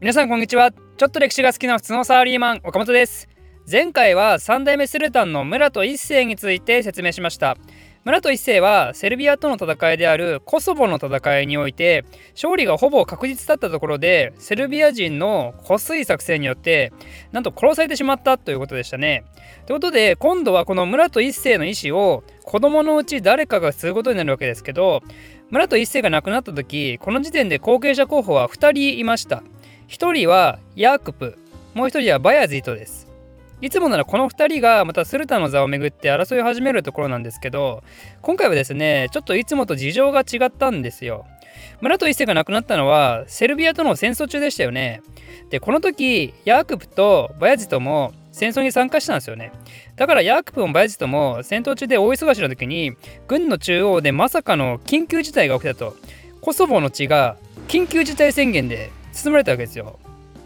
皆さんこんにちはちょっと歴史が好きな普通のサラリーマン岡本です前回は三代目スルタンのムラト一世について説明しましたムラト一世はセルビアとの戦いであるコソボの戦いにおいて勝利がほぼ確実だったところでセルビア人の湖水作戦によってなんと殺されてしまったということでしたね。ということで今度はこのムラト一世の意思を子供のうち誰かが継ぐことになるわけですけどムラト一世が亡くなった時この時点で後継者候補は2人いました。1人はヤークプもう1人はバヤズイトです。いつもならこの2人がまたスルタの座をめぐって争い始めるところなんですけど今回はですねちょっといつもと事情が違ったんですよ。村と一世が亡くなったのはセルビアとの戦争中でしたよね。でこの時ヤークプとバヤジトも戦争に参加したんですよね。だからヤークプもバヤジトも戦闘中で大忙しの時に軍の中央でまさかの緊急事態が起きたと。コソボの地が緊急事態宣言で包まれたわけですよ。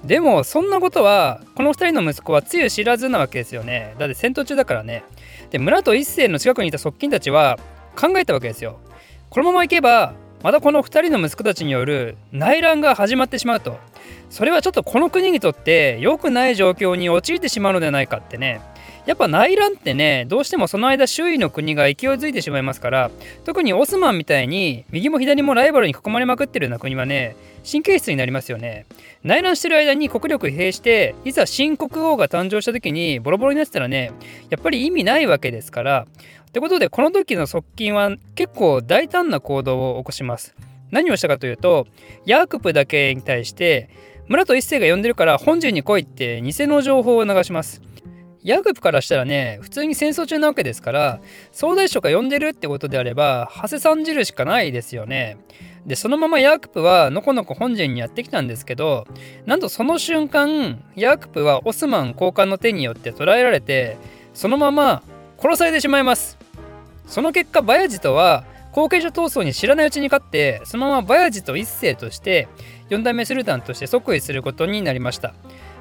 でもそんなことはこの2人の息子はつゆ知らずなわけですよね。だって戦闘中だからね。で村と一世の近くにいた側近たちは考えたわけですよ。このままいけばまたこの2人の息子たちによる内乱が始まってしまうと。それはちょっとこの国にとって良くない状況に陥ってしまうのではないかってね。やっぱ内乱ってねどうしてもその間周囲の国が勢いづいてしまいますから特にオスマンみたいに右も左もライバルに囲まれまくってるような国はね神経質になりますよね。内乱してる間に国力疲弊していざ新国王が誕生した時にボロボロになってたらねやっぱり意味ないわけですから。ってことでこの時の側近は結構大胆な行動を起こします。何をしたかというとヤークプだけに対して村と一世が呼んでるから本陣に来いって偽の情報を流します。ヤグプからしたらね普通に戦争中なわけですから総大将が呼んでるってことであれば長谷さんじるしかないですよね。でそのままヤークプはのこのこ本陣にやってきたんですけどなんとその瞬間ヤークプはオスマン高官の手によって捕らえられてそのまま殺されてしまいますその結果バヤジトは後継者闘争に知らないうちに勝ってそのままバヤジト一世として4代目スルタンとして即位することになりました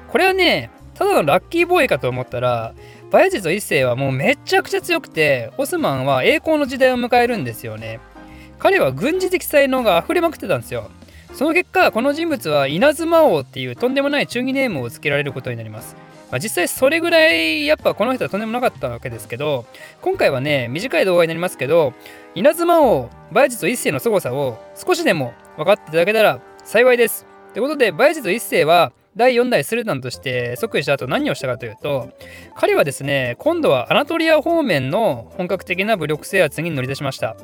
これはねただのラッキーボーイかと思ったらバヤジト1世はもうめちゃくちゃ強くてオスマンは栄光の時代を迎えるんですよね。彼は軍事的才能が溢れまくってたんですよ。その結果この人物は稲妻王っていうとんでもない中義ネームを付けられることになります。まあ、実際それぐらいやっぱこの人はとんでもなかったわけですけど今回はね短い動画になりますけど稲妻王バヤジト1世の凄さを少しでも分かっていただけたら幸いです。ということでバヤジト1世は第4代スルタンとして即位した後何をしたかというと彼はですね今度はアナトリア方面の本格的な武力制圧に乗り出しました。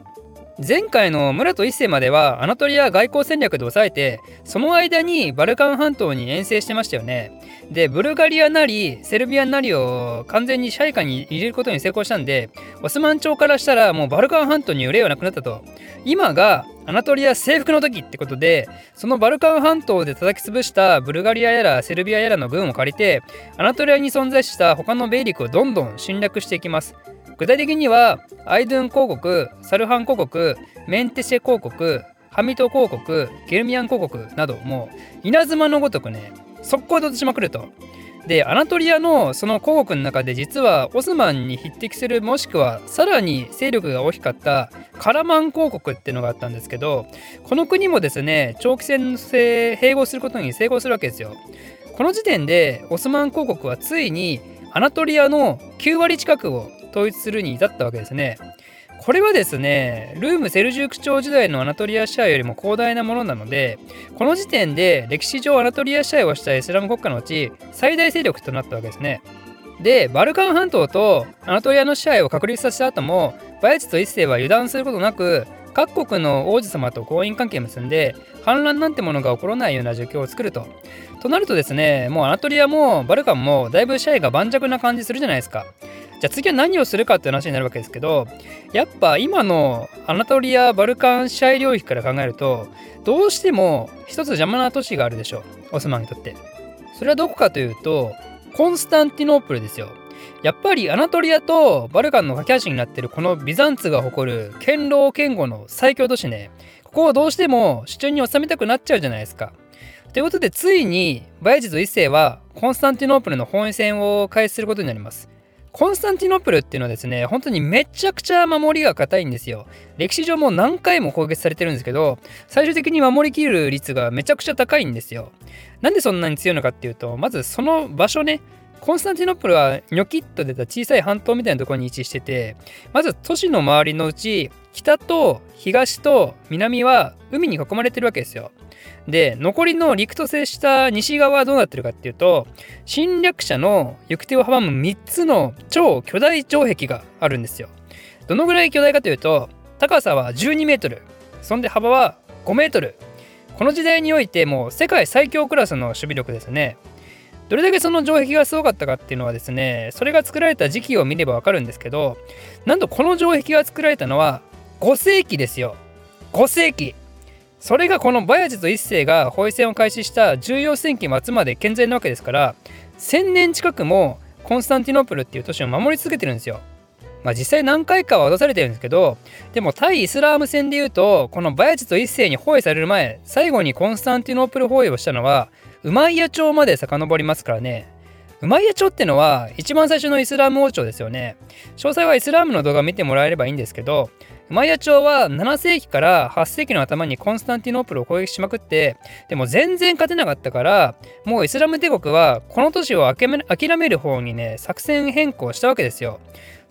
前回のムラト一世まではアナトリア外交戦略で抑えてその間にバルカン半島に遠征してましたよね。でブルガリアなりセルビアなりを完全に支配下に入れることに成功したんでオスマン朝からしたらもうバルカン半島に憂いはなくなったと。今がアナトリア征服の時ってことでそのバルカン半島で叩き潰したブルガリアやらセルビアやらの軍を借りてアナトリアに存在した他の米陸をどんどん侵略していきます。具体的にはアイドゥン公国サルハン公国メンテシェ公国ハミト公国ゲルミアン公国などもう稲妻のごとくね速攻で落としまくると。でアナトリアのその公国の中で実はオスマンに匹敵するもしくはさらに勢力が大きかったカラマン公国っていうのがあったんですけどこの国もですね長期戦制併合することに成功するわけですよ。この時点でオスマン公国はついにアナトリアの9割近くを統一するに至ったわけですね。これはですね、ルーム・セルジューク朝時代のアナトリア支配よりも広大なものなので、この時点で歴史上アナトリア支配をしたイスラム国家のうち最大勢力となったわけですね。で、バルカン半島とアナトリアの支配を確立させた後も、バヤジト一世は油断することなく、各国の王子様と婚姻関係を結んで、反乱なんてものが起こらないような状況を作ると。となるとですね、もうアナトリアもバルカンもだいぶ支配が盤石な感じするじゃないですか。じゃあ次は何をするかって話になるわけですけどやっぱ今のアナトリア・バルカン支配領域から考えるとどうしても一つ邪魔な都市があるでしょうオスマンにとって。それはどこかというとコンスタンティノープルですよ。やっぱりアナトリアとバルカンの架け橋になってるこのビザンツが誇る堅牢堅固の最強都市ね。ここをどうしても手中に収めたくなっちゃうじゃないですか。ということでついにバヤジト1世はコンスタンティノープルの包囲戦を開始することになります。コンスタンティノプルっていうのはですね、本当にめちゃくちゃ守りが硬いんですよ。歴史上も何回も攻撃されてるんですけど、最終的に守りきる率がめちゃくちゃ高いんですよ。なんでそんなに強いのかっていうと、まずその場所ね、コンスタンティノプルはニョキッと出た小さい半島みたいなところに位置してて、まず都市の周りのうち、北と東と南は海に囲まれてるわけですよ。で、残りの陸と接した西側はどうなってるかっていうと、侵略者の行く手を阻む3つの超巨大城壁があるんですよ。どのぐらい巨大かというと、高さは12メートル、そんで幅は5メートル。この時代においてもう世界最強クラスの守備力ですね。どれだけその城壁がすごかったかっていうのはですね、それが作られた時期を見ればわかるんですけど、なんとこの城壁が作られたのは5世紀ですよ。5世紀。それがこのバヤジと一世が包囲戦を開始した14世紀末まで健在なわけですから1000年近くもコンスタンティノープルっていう都市を守り続けてるんですよ。まあ実際何回かは脅されてるんですけどでも対イスラーム戦でいうとこのバヤジと一世に包囲される前最後にコンスタンティノープル包囲をしたのはウマイヤ朝まで遡りますからねウマイヤ朝ってのは一番最初のイスラーム王朝ですよね詳細はイスラームの動画見てもらえればいいんですけどマヤ朝は7世紀から8世紀の頭にコンスタンティノープルを攻撃しまくってでも全然勝てなかったからもうイスラム帝国はこの都市を諦める方にね作戦変更したわけですよ。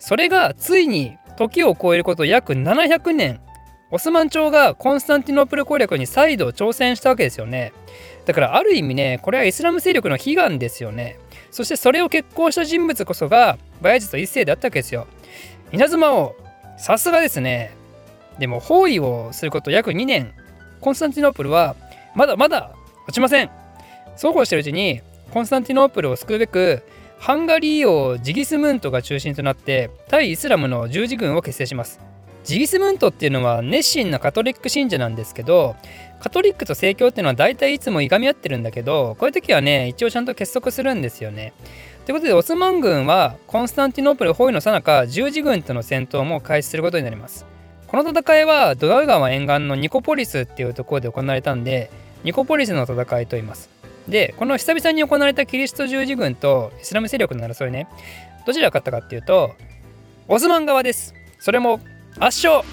それがついに時を超えること約700年オスマン朝がコンスタンティノープル攻略に再度挑戦したわけですよね。だからある意味ねこれはイスラム勢力の悲願ですよね。そしてそれを決行した人物こそがバヤジト一世であったわけですよ。稲妻王さすがですね。でも包囲をすること約2年、コンスタンティノープルはまだまだ落ちません。そうこうしてるうちにコンスタンティノープルを救うべくハンガリー王ジギスムントが中心となって対イスラムの十字軍を結成します。ジギスムントっていうのは熱心なカトリック信者なんですけどカトリックと正教っていうのは大体いつもいがみ合ってるんだけどこういう時はね一応ちゃんと結束するんですよね。ということでオスマン軍はコンスタンティノープル包囲の最中十字軍との戦闘も開始することになります。この戦いはドナウ川沿岸のニコポリスっていうところで行われたんでニコポリスの戦いと言います。でこの久々に行われたキリスト十字軍とイスラム勢力の争いねどちらが勝ったかっていうとオスマン側です。それも圧勝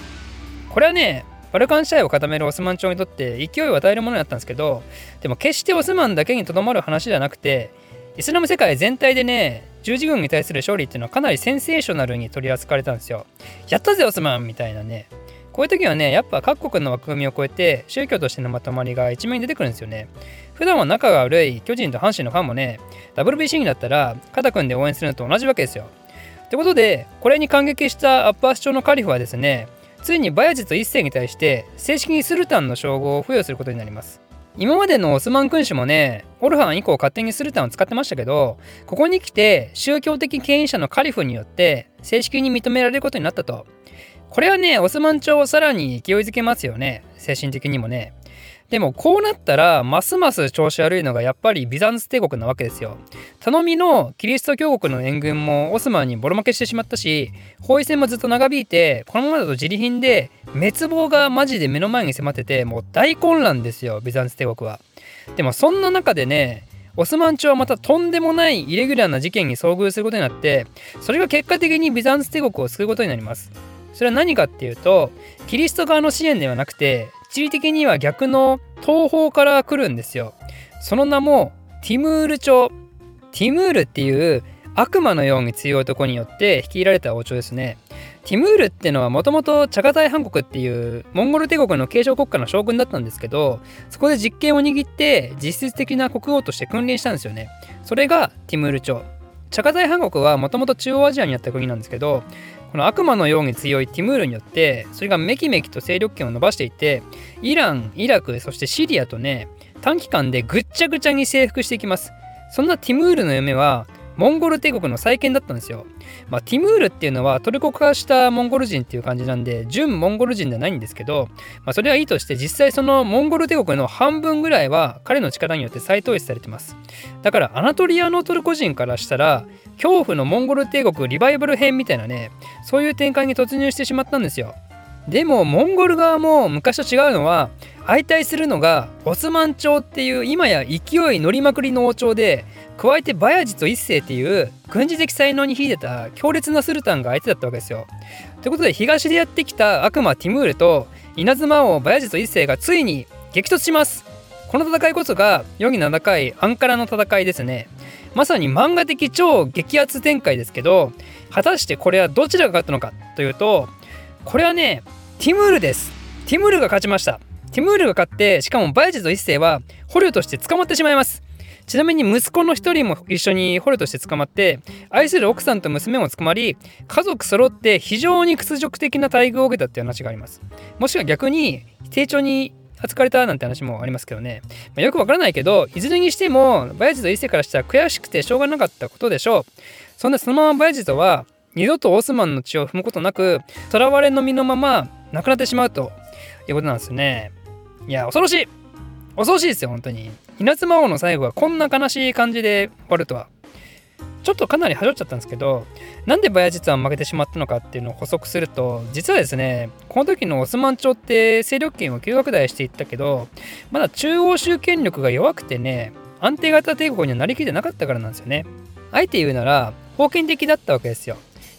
これはねバルカン支配を固めるオスマン朝にとって勢いを与えるものだったんですけどでも決してオスマンだけにとどまる話ではなくてイスラム世界全体でね十字軍に対する勝利っていうのはかなりセンセーショナルに取り扱われたんですよ。やったぜオスマンみたいなね。こういう時はね、やっぱ各国の枠組みを超えて宗教としてのまとまりが一面に出てくるんですよね。普段は仲が悪い巨人と阪神のファンもね、WBC になったら肩組んで応援するのと同じわけですよ。ってことで、これに感激したアッパー首長のカリフはですね、ついにバヤジと一世に対して正式にスルタンの称号を付与することになります。今までのオスマン君主もね、オルハン以降勝手にスルタンを使ってましたけど、ここに来て宗教的権威者のカリフによって正式に認められることになったと。これはね、オスマン朝をさらに勢いづけますよね。精神的にもね。でもこうなったらますます調子悪いのがやっぱりビザンツ帝国なわけですよ。頼みのキリスト教国の援軍もオスマンにボロ負けしてしまったし包囲戦もずっと長引いてこのままだと自利品で滅亡がマジで目の前に迫っててもう大混乱ですよビザンツ帝国は。でもそんな中でねオスマン朝はまたとんでもないイレギュラーな事件に遭遇することになってそれが結果的にビザンツ帝国を救うことになります。それは何かっていうとキリスト側の支援ではなくて地理的には逆の東方から来るんですよ。その名もティムール朝。ティムールっていう悪魔のように強い男によって率いられた王朝ですね。ティムールってのはもともとチャガタイハン国っていうモンゴル帝国の継承国家の将軍だったんですけどそこで実権を握って実質的な国王として君臨したんですよね。それがティムール朝。チャガタイハン国はもともと中央アジアにあった国なんですけどこの悪魔のように強いティムールによってそれがメキメキと勢力圏を伸ばしていてイランイラクそしてシリアとね短期間でぐっちゃぐちゃに征服していきます。そんなティムールの夢はモンゴル帝国の再建だったんですよ。まあ、ティムールっていうのはトルコ化したモンゴル人っていう感じなんで、純モンゴル人ではないんですけど、まあ、それはいいとして実際そのモンゴル帝国の半分ぐらいは彼の力によって再統一されてます。だからアナトリアのトルコ人からしたら、恐怖のモンゴル帝国リバイバル編みたいなね、そういう展開に突入してしまったんですよ。でもモンゴル側も昔と違うのは相対するのがオスマン朝っていう今や勢い乗りまくりの王朝で加えてバヤジト一世っていう軍事的才能に秀でた強烈なスルタンが相手だったわけですよ。ということで東でやってきた悪魔ティムールと稲妻王バヤジト一世がついに激突します。この戦いこそが4儀7回アンカラの戦いですね。まさに漫画的超激アツ展開ですけど果たしてこれはどちらが勝ったのかというとこれはねティムールです。ティムールが勝ちました。ティムールが勝ってしかもバヤジト一世は捕虜として捕まってしまいます。ちなみに息子の一人も一緒に捕虜として捕まって愛する奥さんと娘も捕まり家族揃って非常に屈辱的な待遇を受けたっていう話があります。もしくは逆に丁重に扱われたなんて話もありますけどね、まあ、よくわからないけどいずれにしてもバヤジト一世からしたら悔しくてしょうがなかったことでしょう。そんでそのままバヤジトは二度とオスマンの血を踏むことなく囚われの身のまま亡くなってしまうということなんですよね。いや恐ろしい。恐ろしいですよ本当に。稲妻王の最後はこんな悲しい感じで終わるとは。ちょっとかなりはしょっちゃったんですけどなんでバヤ実は負けてしまったのかっていうのを補足すると実はですねこの時のオスマン朝って勢力圏を急拡大していったけどまだ中央集権力が弱くてね安定型帝国にはなりきってなかったからなんですよね。あえて言うなら封建的だったわけですよ。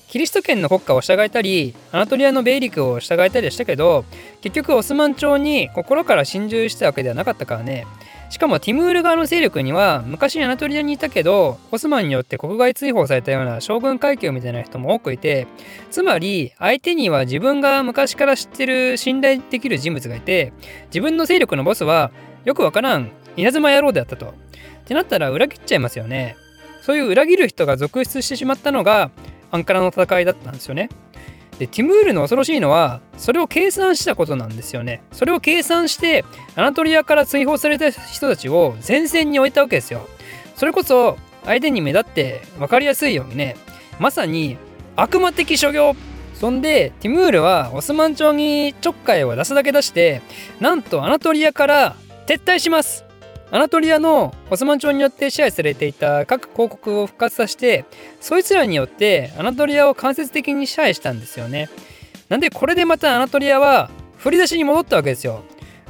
キリスト圏の国家を従えたりアナトリアのベイリクを従えたりしたけど結局オスマン朝に心から心中したわけではなかったからね。しかもティムール側の勢力には昔アナトリアにいたけどオスマンによって国外追放されたような将軍階級みたいな人も多くいてつまり相手には自分が昔から知ってる信頼できる人物がいて自分の勢力のボスはよくわからん稲妻野郎であったと。ってなったら裏切っちゃいますよね。そういう裏切る人が続出してしまったのがアンカラの戦いだったんですよね。でティムールの恐ろしいのはそれを計算したことなんですよね。それを計算してアナトリアから追放された人たちを前線に置いたわけですよ。それこそ相手に目立って分かりやすいようにねまさに悪魔的所業。そんでティムールはオスマン朝にちょっかいを出すだけ出してなんとアナトリアから撤退します。アナトリアのオスマン朝によって支配されていた各広告を復活させてそいつらによってアナトリアを間接的に支配したんですよね。なんでこれでまたアナトリアは振り出しに戻ったわけですよ。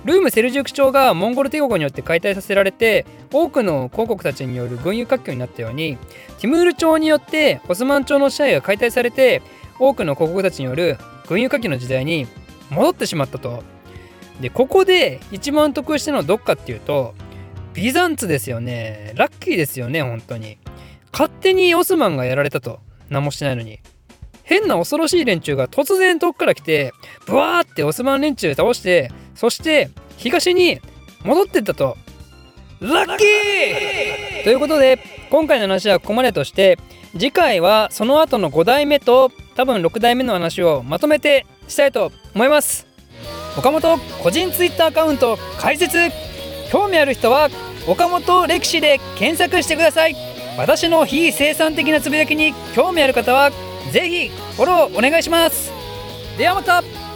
ルーム・セルジュク朝がモンゴル帝国によって解体させられて多くの公国たちによる軍友割拠になったようにティムール朝によってオスマン朝の支配が解体されて多くの公国たちによる軍友割拠の時代に戻ってしまったと。でここで一番得してのはどっかっていうとビザンツですよね。ラッキーですよね、本当に。勝手にオスマンがやられたと。何もしてないのに。変な恐ろしい連中が突然遠くから来て、ブワーってオスマン連中倒して、そして東に戻ってったと。ラッキーということで、今回の話はここまでとして、次回はその後の5代目と多分6代目の話をまとめてしたいと思います。岡本個人 Twitter アカウント開設興味ある人は岡本歴史で検索してください。私の非生産的なつぶやきに興味ある方は是非フォローお願いします。ではまた。